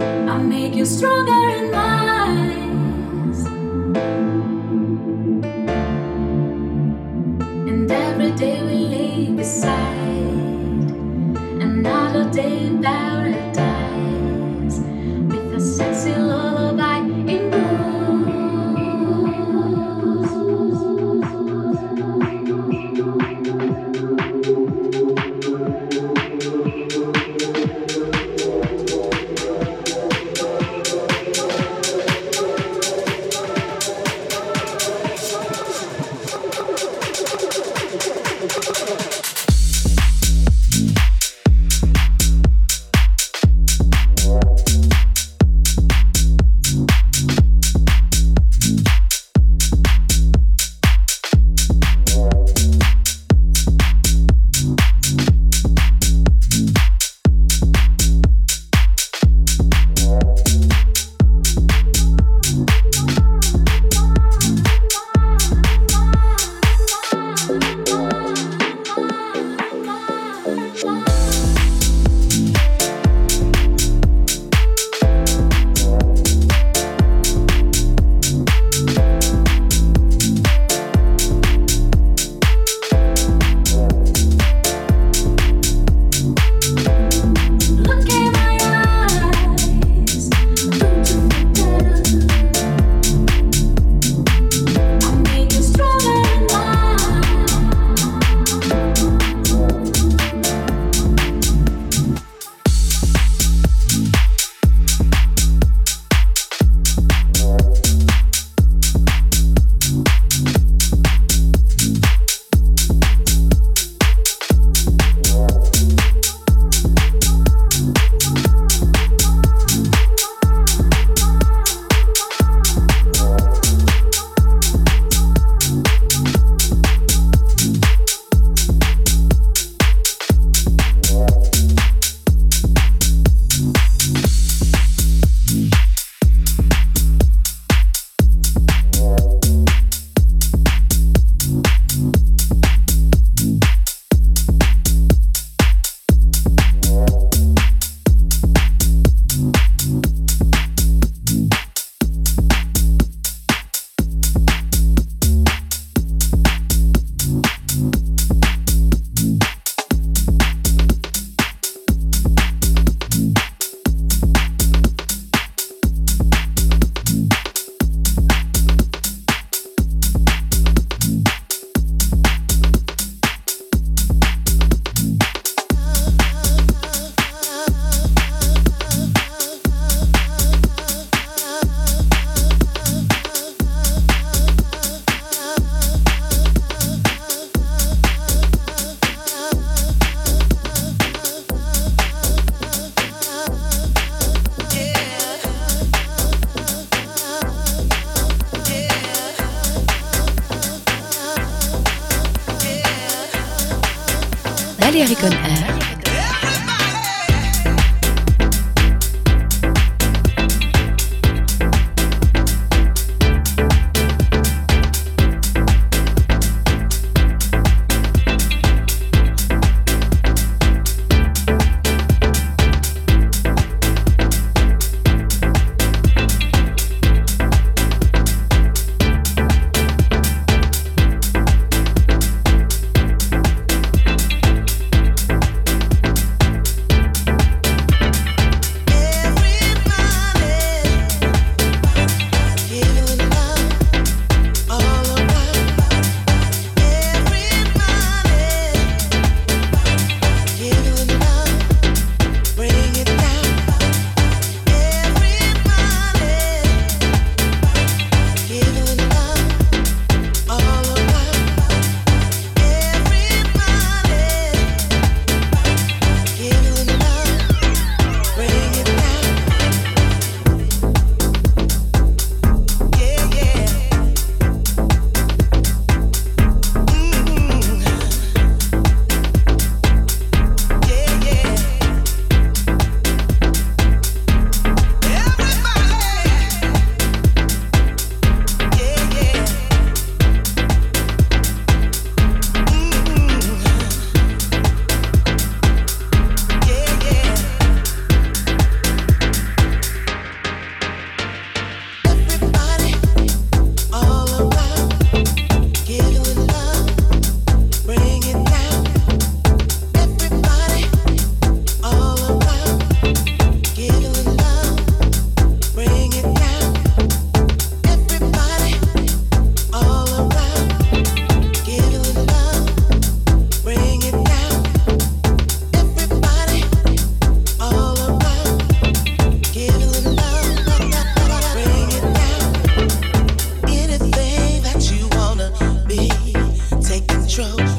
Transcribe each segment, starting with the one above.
I make you stronger in my eyes. And every day we lay beside another day in paradise with a sexy love. control.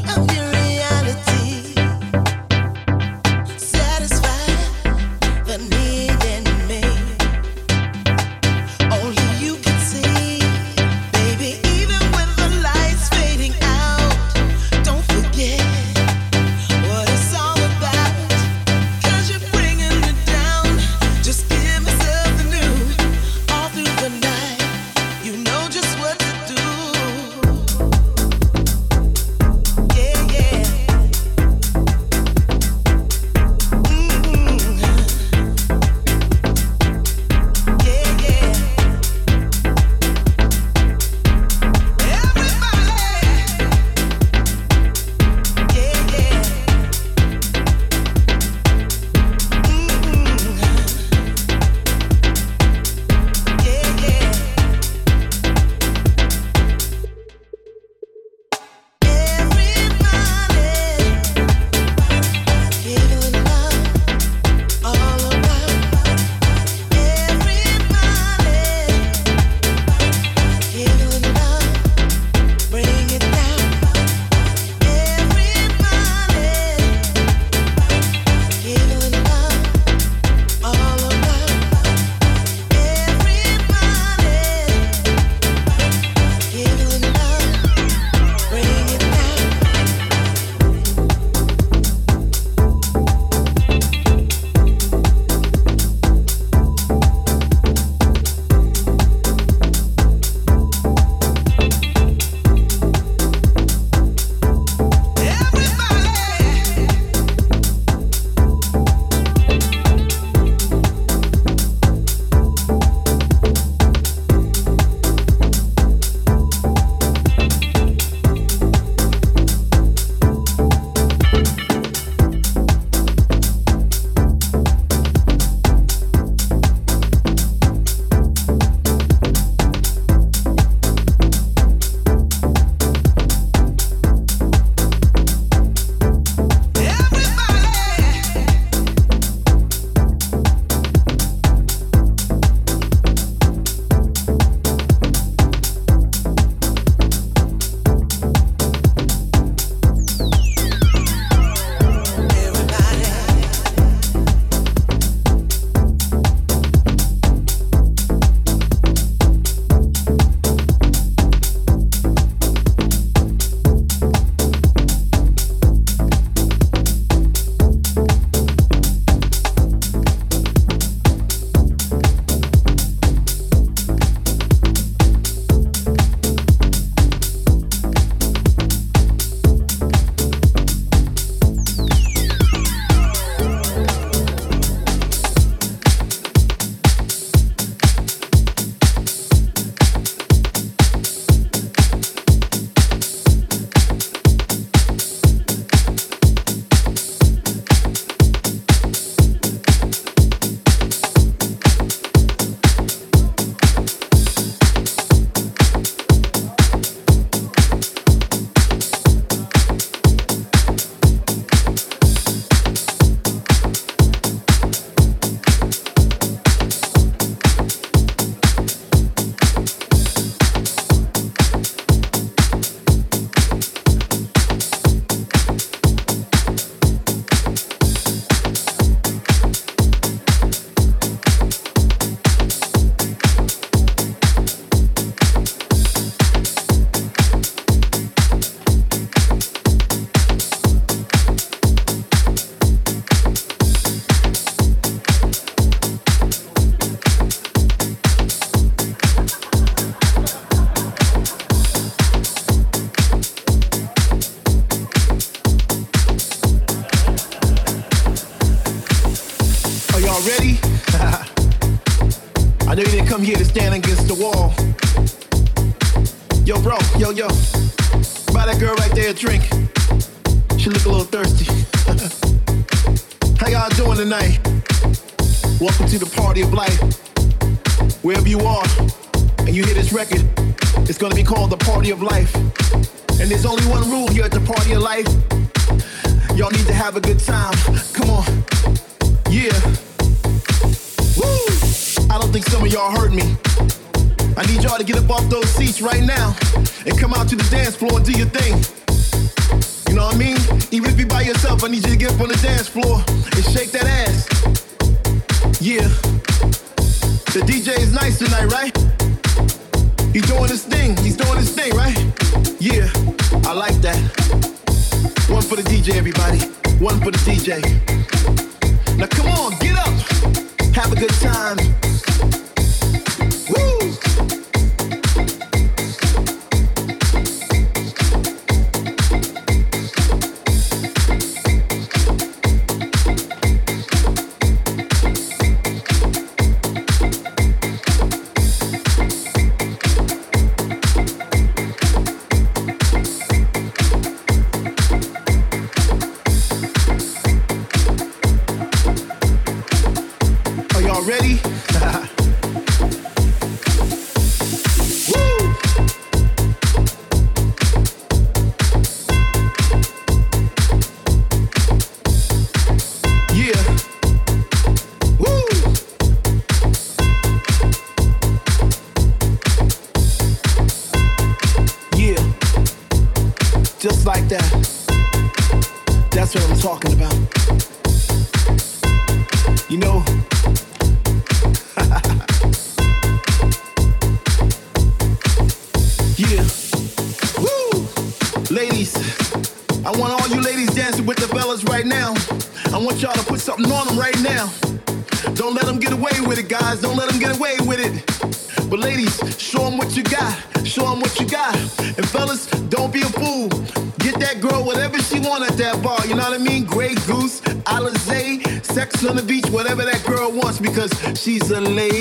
She's a lady.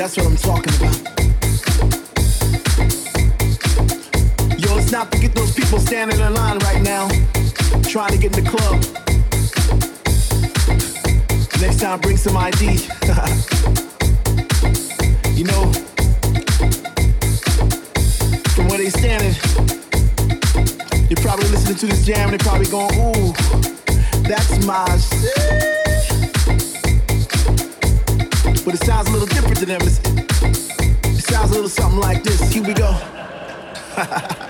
That's what I'm talking about. Yo, let's not forget those people standing in line right now, trying to get in the club. Next time, bring some ID. you know, from where they standing, you're probably listening to this jam and they're probably going, ooh, that's my shit but it sounds a little different than them. It sounds a little something like this. Here we go.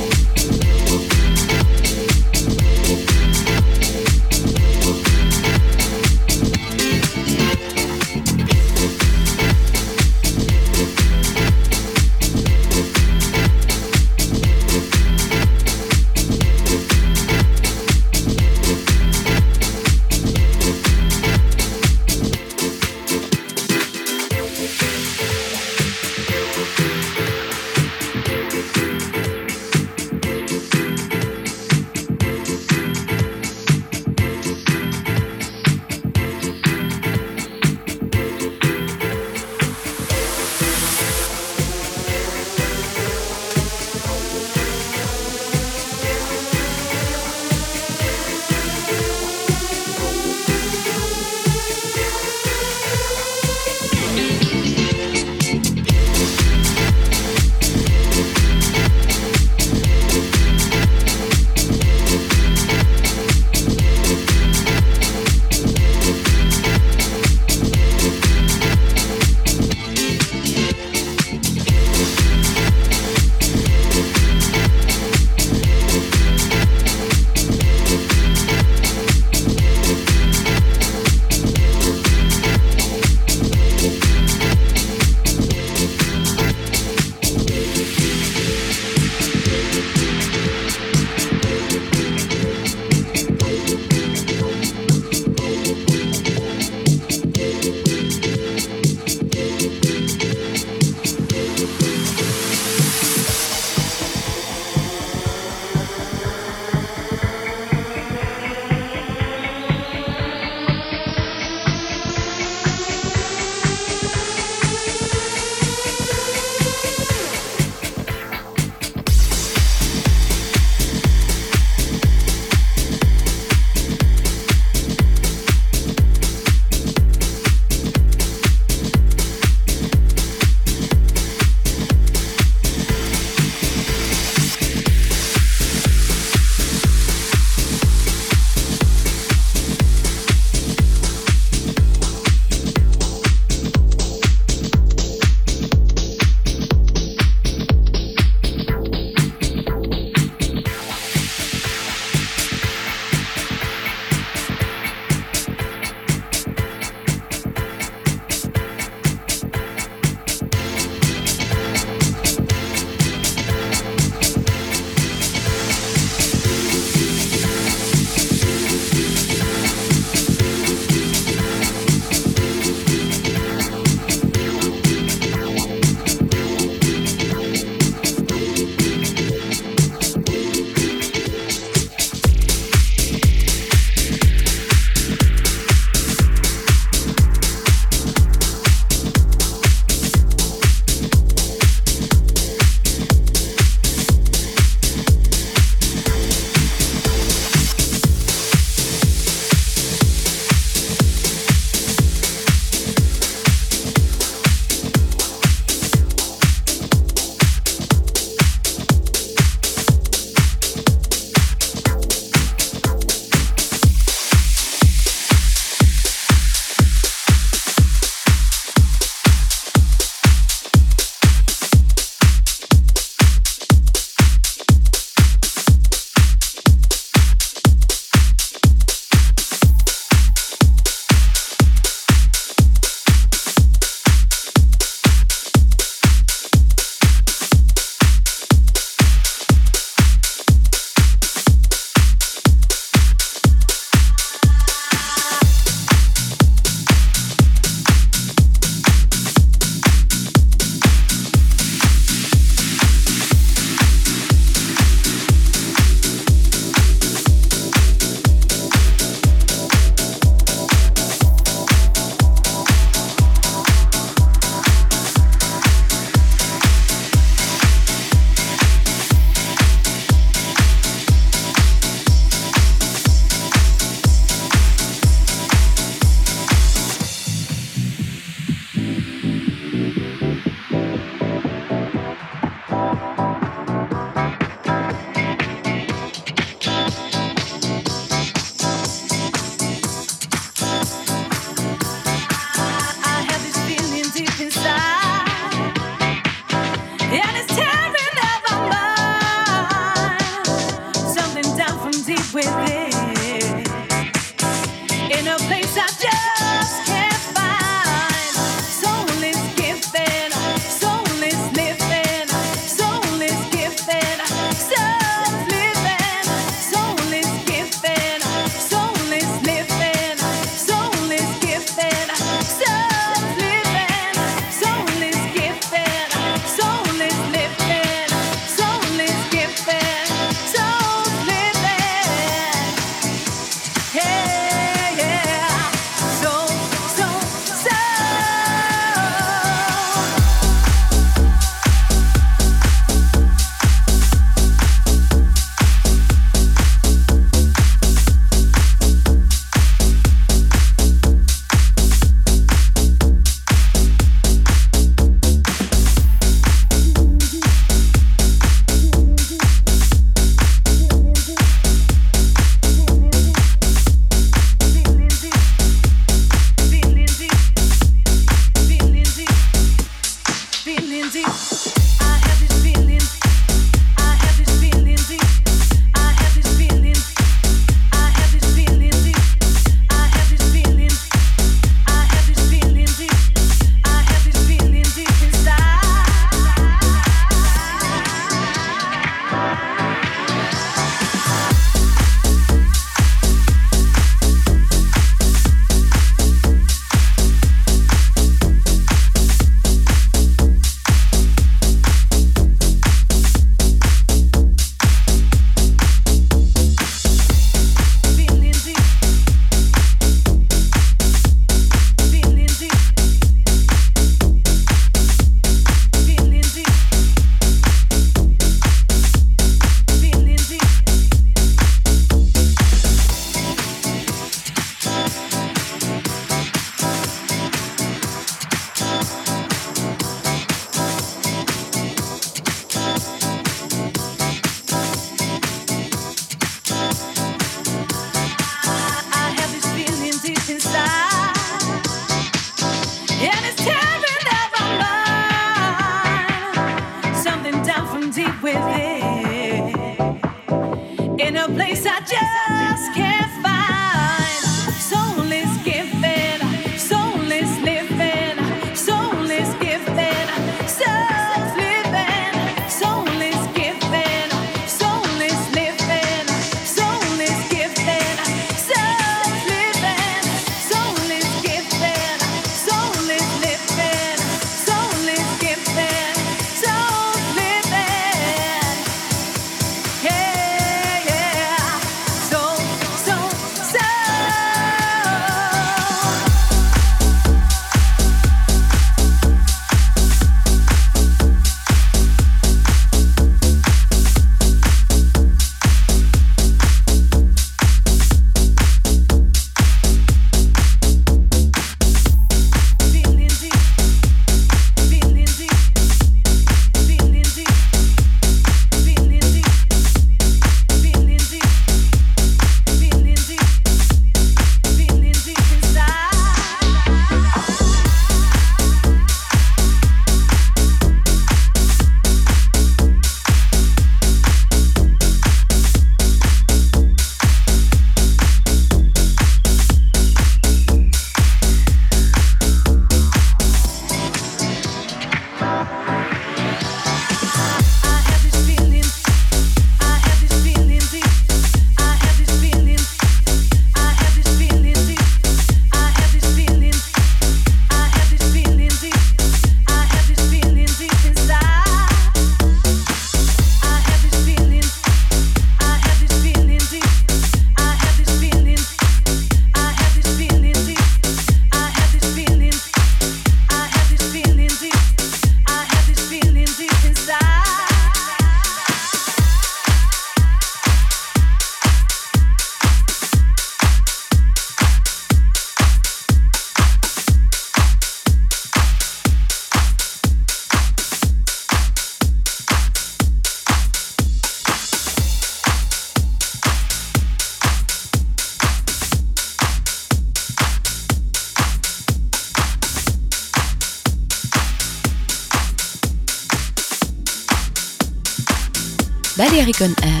Balearic Air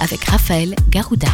avec Raphaël Garouda.